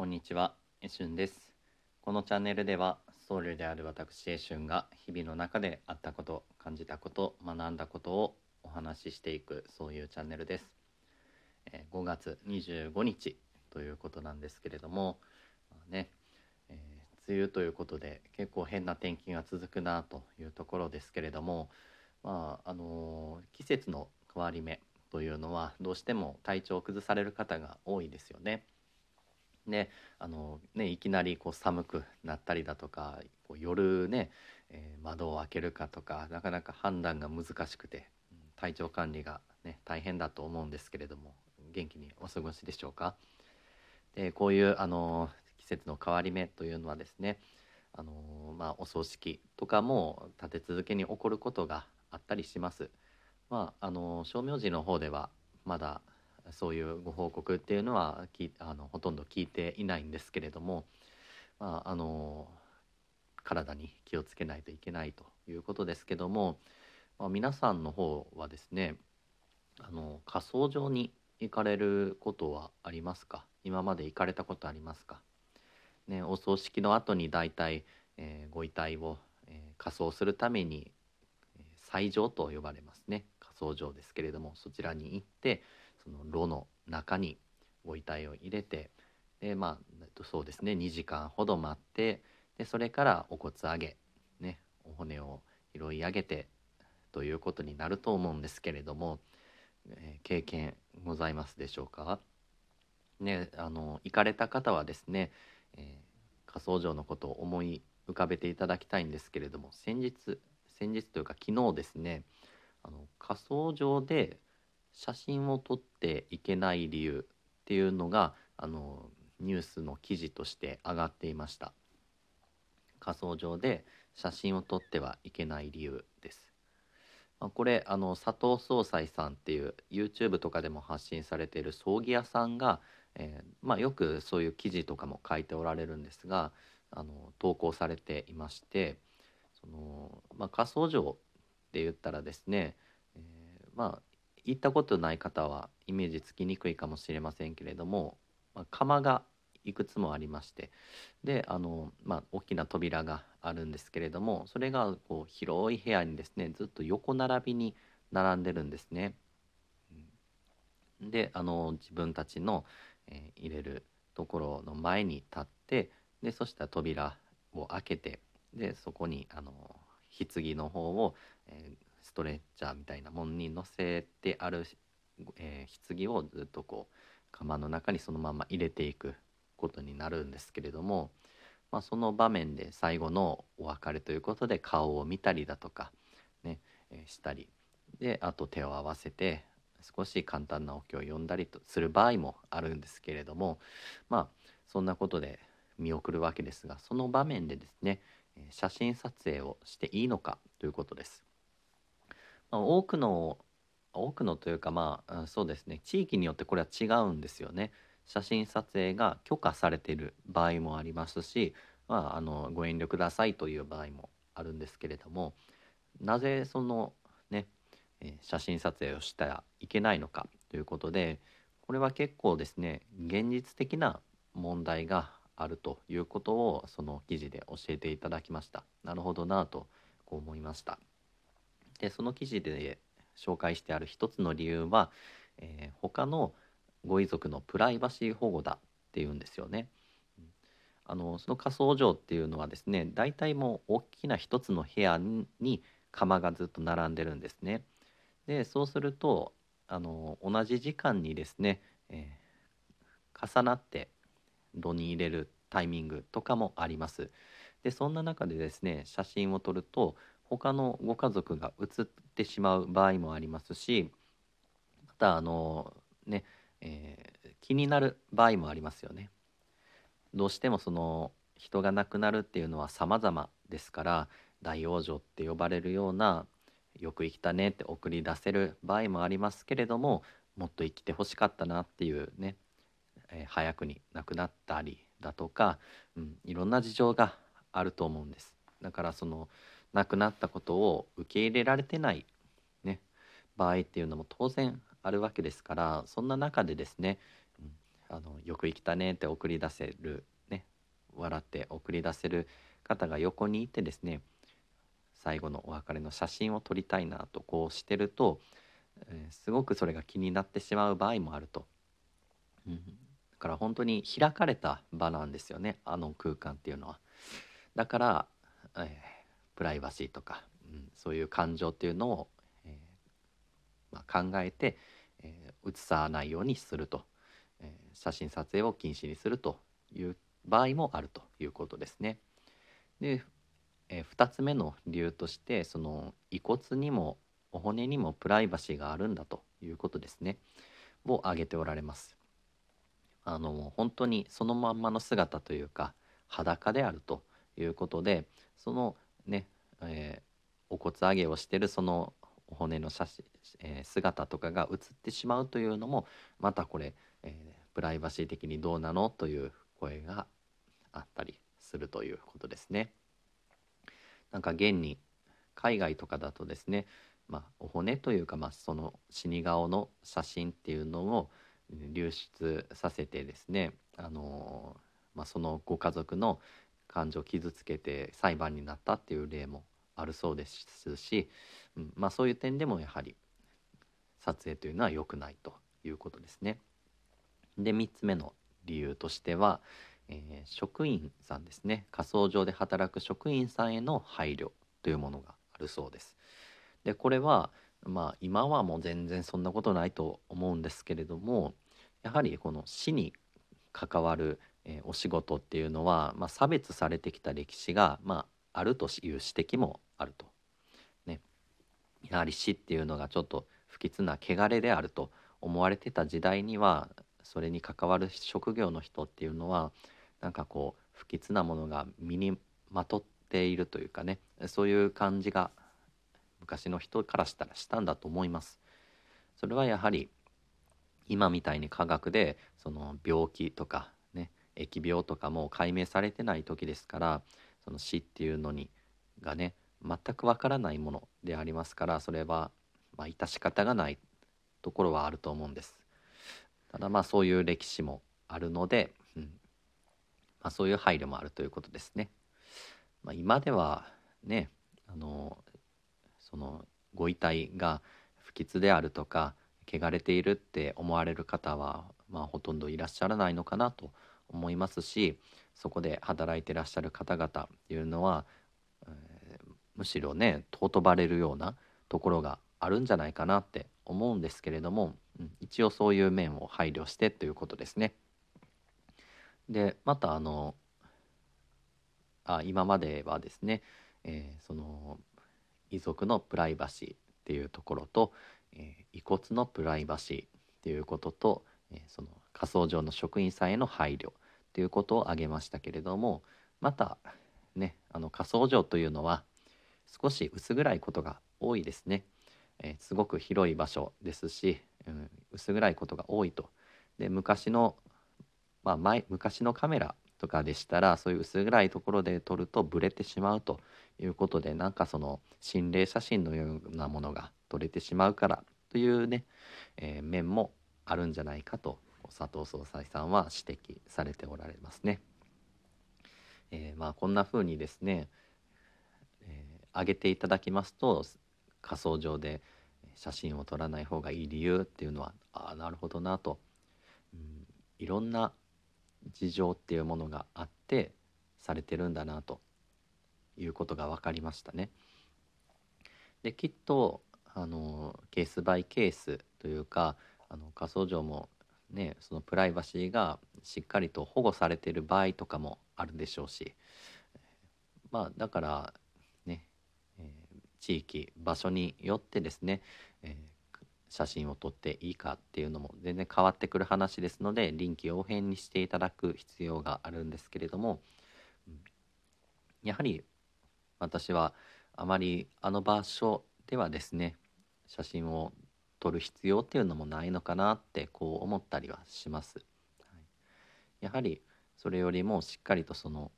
こんにちは、エシュンです。このチャンネルでは、僧侶である私エシュンが日々の中であったこと、感じたこと、学んだことをお話ししていくそういうチャンネルです。え5月25日ということなんですけれども、まあね、えー梅雨ということで結構変な天気が続くなというところですけれども、まああのー季節の変わり目というのはどうしても体調を崩される方が多いですよね。であのねいきなりこう寒くなったりだとかこう夜ね、えー窓を開けるかとかなかなか判断が難しくて、体調管理が、ね、大変だと思うんですけれども元気にお過ごしでしょうか？でこういうあの季節の変わり目というのはですねあの、まあ、お葬式とかも立て続けに起こることがあったりします。まあ、あの称名寺の方ではまだそういうご報告っていうのはきあのほとんど聞いていないんですけれども、まあ、あの体に気をつけないといけないということですけども、まあ、皆さんの方はですねあの火葬場に行かれることはありますか？今まで行かれたことありますか、ね、お葬式の後に大体、えーご遺体を、えー火葬するためにえー斎場と呼ばれますね。火葬場ですけれどもそちらに行ってその炉の中にご遺体を入れてでまあそうですね2時間ほど待ってでそれからお骨上げ、ね、お骨を拾い上げてということになると思うんですけれども、えー経験ございますでしょうか？ねあの行かれた方はですね、えー火葬場のことを思い浮かべていただきたいんですけれども先日先日というか昨日ですねあの火葬場で写真を撮っていけない理由っていうのがあのニュースの記事として上がっていました。火葬場で写真を撮ってはいけない理由です。まあこれあの佐藤総裁さんっていう YouTube とかでも発信されている葬儀屋さんが、えーまあ、よくそういう記事とかも書いておられるんですがあの投稿されていましてその、まあ、火葬場って言ったらですね、えーまあ行ったことない方はイメージつきにくいかもしれませんけれども、まあ、窯がいくつもありましてであの、まあ、大きな扉があるんですけれどもそれがこう広い部屋にですねずっと横並びに並んでるんですね。であの自分たちの、えー入れるところの前に立ってでそしたら扉を開けてでそこにあの棺の方を、えーストレッチャーみたいなものに乗せてある、えー棺をずっとこう釜の中にそのまま入れていくことになるんですけれども、まあ、その場面で最後のお別れということで顔を見たりだとかね、えーしたりであと手を合わせて少し簡単なお経を読んだりとする場合もあるんですけれどもまあそんなことで見送るわけですがその場面でですね写真撮影をしていいのかということです。多くの多くのというかまあそうですね。地域によってこれは違うんですよね。写真撮影が許可されている場合もありますし、まあ、あのご遠慮くださいという場合もあるんですけれどもなぜそのね、え写真撮影をしたらいけないのかということでこれは結構ですね現実的な問題があるということをその記事で教えていただきました。なるほどなとこう思いました。でその記事で紹介してある一つの理由は、えー他のご遺族のプライバシー保護だっていうんですよね。うんあのその火葬場っていうのはですね大体もう大きな一つの部屋に窯がずっと並んでるんですね。でそうするとあの同じ時間にですね、えー重なって炉に入れるタイミングとかもあります。でそんな中でですね写真を撮ると他のご家族が写ってしまう場合もありますしまたあのね、えー気になる場合もありますよね。どうしてもその人が亡くなるっていうのは様々ですから大往生って呼ばれるようなよく生きたねって送り出せる場合もありますけれどももっと生きてほしかったなっていうね、えー早くに亡くなったりだとか、うん、いろんな事情があると思うんですだからその亡くなったことを受け入れられてない、ね、場合っていうのも当然あるわけですからそんな中でですね、うんあのよく生きたねって送り出せるね笑って送り出せる方が横にいてですね最後のお別れの写真を撮りたいなとこうしてると、えー、すごくそれが気になってしまう場合もあると。うん、だから本当に開かれた場なんですよねあの空間っていうのは。だから、えー、プライバシーとか、うん、そういう感情っていうのを、えー、まあ、考えて、えー、写さないようにすると、え写真撮影を禁止にするという場合もあるということですね。で、え2つ目の理由としてその遺骨にもお骨にもプライバシーがあるんだということですねを挙げておられます。あの本当にそのまんまの姿というか裸であるということでそのね、えー、お骨上げをしてるそのお骨の写真、えー、姿とかが写ってしまうというのもまたこれ、えー、プライバシー的にどうなのという声があったりするということですね。なんか現に海外とかだとですね、まあ、お骨というか、まあ、その死に顔の写真っていうのを流出させてですね、あのまあ、そのご家族の感情を傷つけて裁判になったっていう例もあるそうですし、うんまあ、そういう点でもやはり撮影というのは良くないということですね。で3つ目の理由としては、えー、職員さんですね火葬場で働く職員さんへの配慮というものがあるそうです。でこれはまあ今はもう全然そんなことないと思うんですけれどもやはりこの死に関わる、えー、お仕事っていうのは、まあ、差別されてきた歴史が、まあ、あるという指摘もあると。ね、やはり死っていうのがちょっと不吉な汚れであると思われてた時代にはそれに関わる職業の人っていうのはなんかこう不吉なものが身にまとっているというかねそういう感じが昔の人からしたらしたんだと思います。それはやはり今みたいに科学でその病気とか疫病とかも解明されてない時ですからその死っていうのにがね全くわからないものでありますからそれはまあ致し方がないところはあると思うんです。ただまあそういう歴史もあるので、うんまあ、そういう配慮もあるということですね。まあ、今ではねあのそのご遺体が不吉であるとか汚れているって思われる方は、まあ、ほとんどいらっしゃらないのかなと思いますしそこで働いてらっしゃる方々っていうのは、えー、むしろね尊ばれるようなところがあるんじゃないかなって思うんですけれども、うん、一応そういう面を配慮してということですね。でまたあのあ今まではですね、えー、その遺族のプライバシーっていうところと、えー、遺骨のプライバシーっていうことと、えー、その火葬場の職員さんへの配慮っていうことを挙げましたけれどもまたねあの火葬場というのは少し薄暗いことが多いですね、えー、すごく広い場所ですし、うん、薄暗いことが多いと。で昔のまあ前昔のカメラとかでしたらそういう薄暗いところで撮るとブレてしまうということでなんかその心霊写真のようなものが撮れてしまうからというね、えー、面もあるんじゃないかと佐藤総裁さんは指摘されておられますね。えー、まあこんな風にですね、えー、挙げていただきますと仮想上で写真を撮らない方がいい理由っていうのはああなるほどなと、うん、いろんな事情っていうものがあってされてるんだなということが分かりましたね。できっとあのケースバイケースというかあの仮想上もねそのプライバシーがしっかりと保護されてる場合とかもあるでしょうしまあだからね、えー、地域場所によってですね、え写真を撮っていいかっていうのも全然変わってくる話ですので臨機応変にしていただく必要があるんですけれども、やはり私はあまりあの場所ではですね写真を撮る必要っていうのもないのかなってこう思ったりはします。やはりそれよりもしっかりとその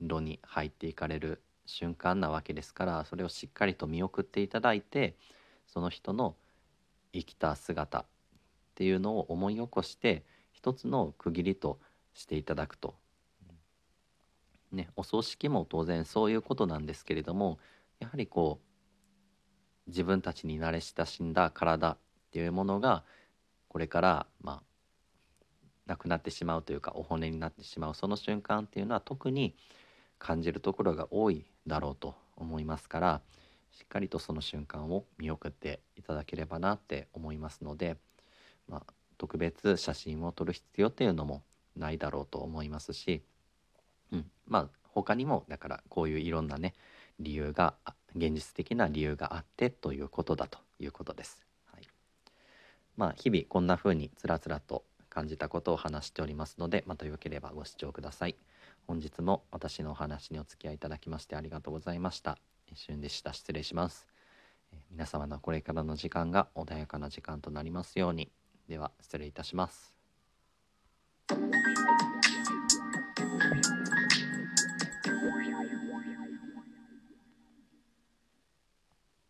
炉に入っていかれる瞬間なわけですからそれをしっかりと見送っていただいてその人の生きた姿っていうのを思い起こして一つの区切りとしていただくと。ね、お葬式も当然そういうことなんですけれどもやはりこう自分たちに慣れ親しんだ体っていうものがこれからまあなくなってしまうというかお骨になってしまうその瞬間っていうのは特に感じるところが多いだろうと思いますからしっかりとその瞬間を見送っていただければなって思いますので、まあ、特別写真を撮る必要っていうのもないだろうと思いますし、うん、まあ他にもだからこういういろんなね理由が現実的な理由があってということだということです。はい、まあ日々こんな風につらつらと感じたことを話しておりますのでまたよければご視聴ください。本日も私のお話にお付き合いいただきましてありがとうございました。一瞬でした失礼します。皆様のこれからの時間が穏やかな時間となりますように。では失礼いたします。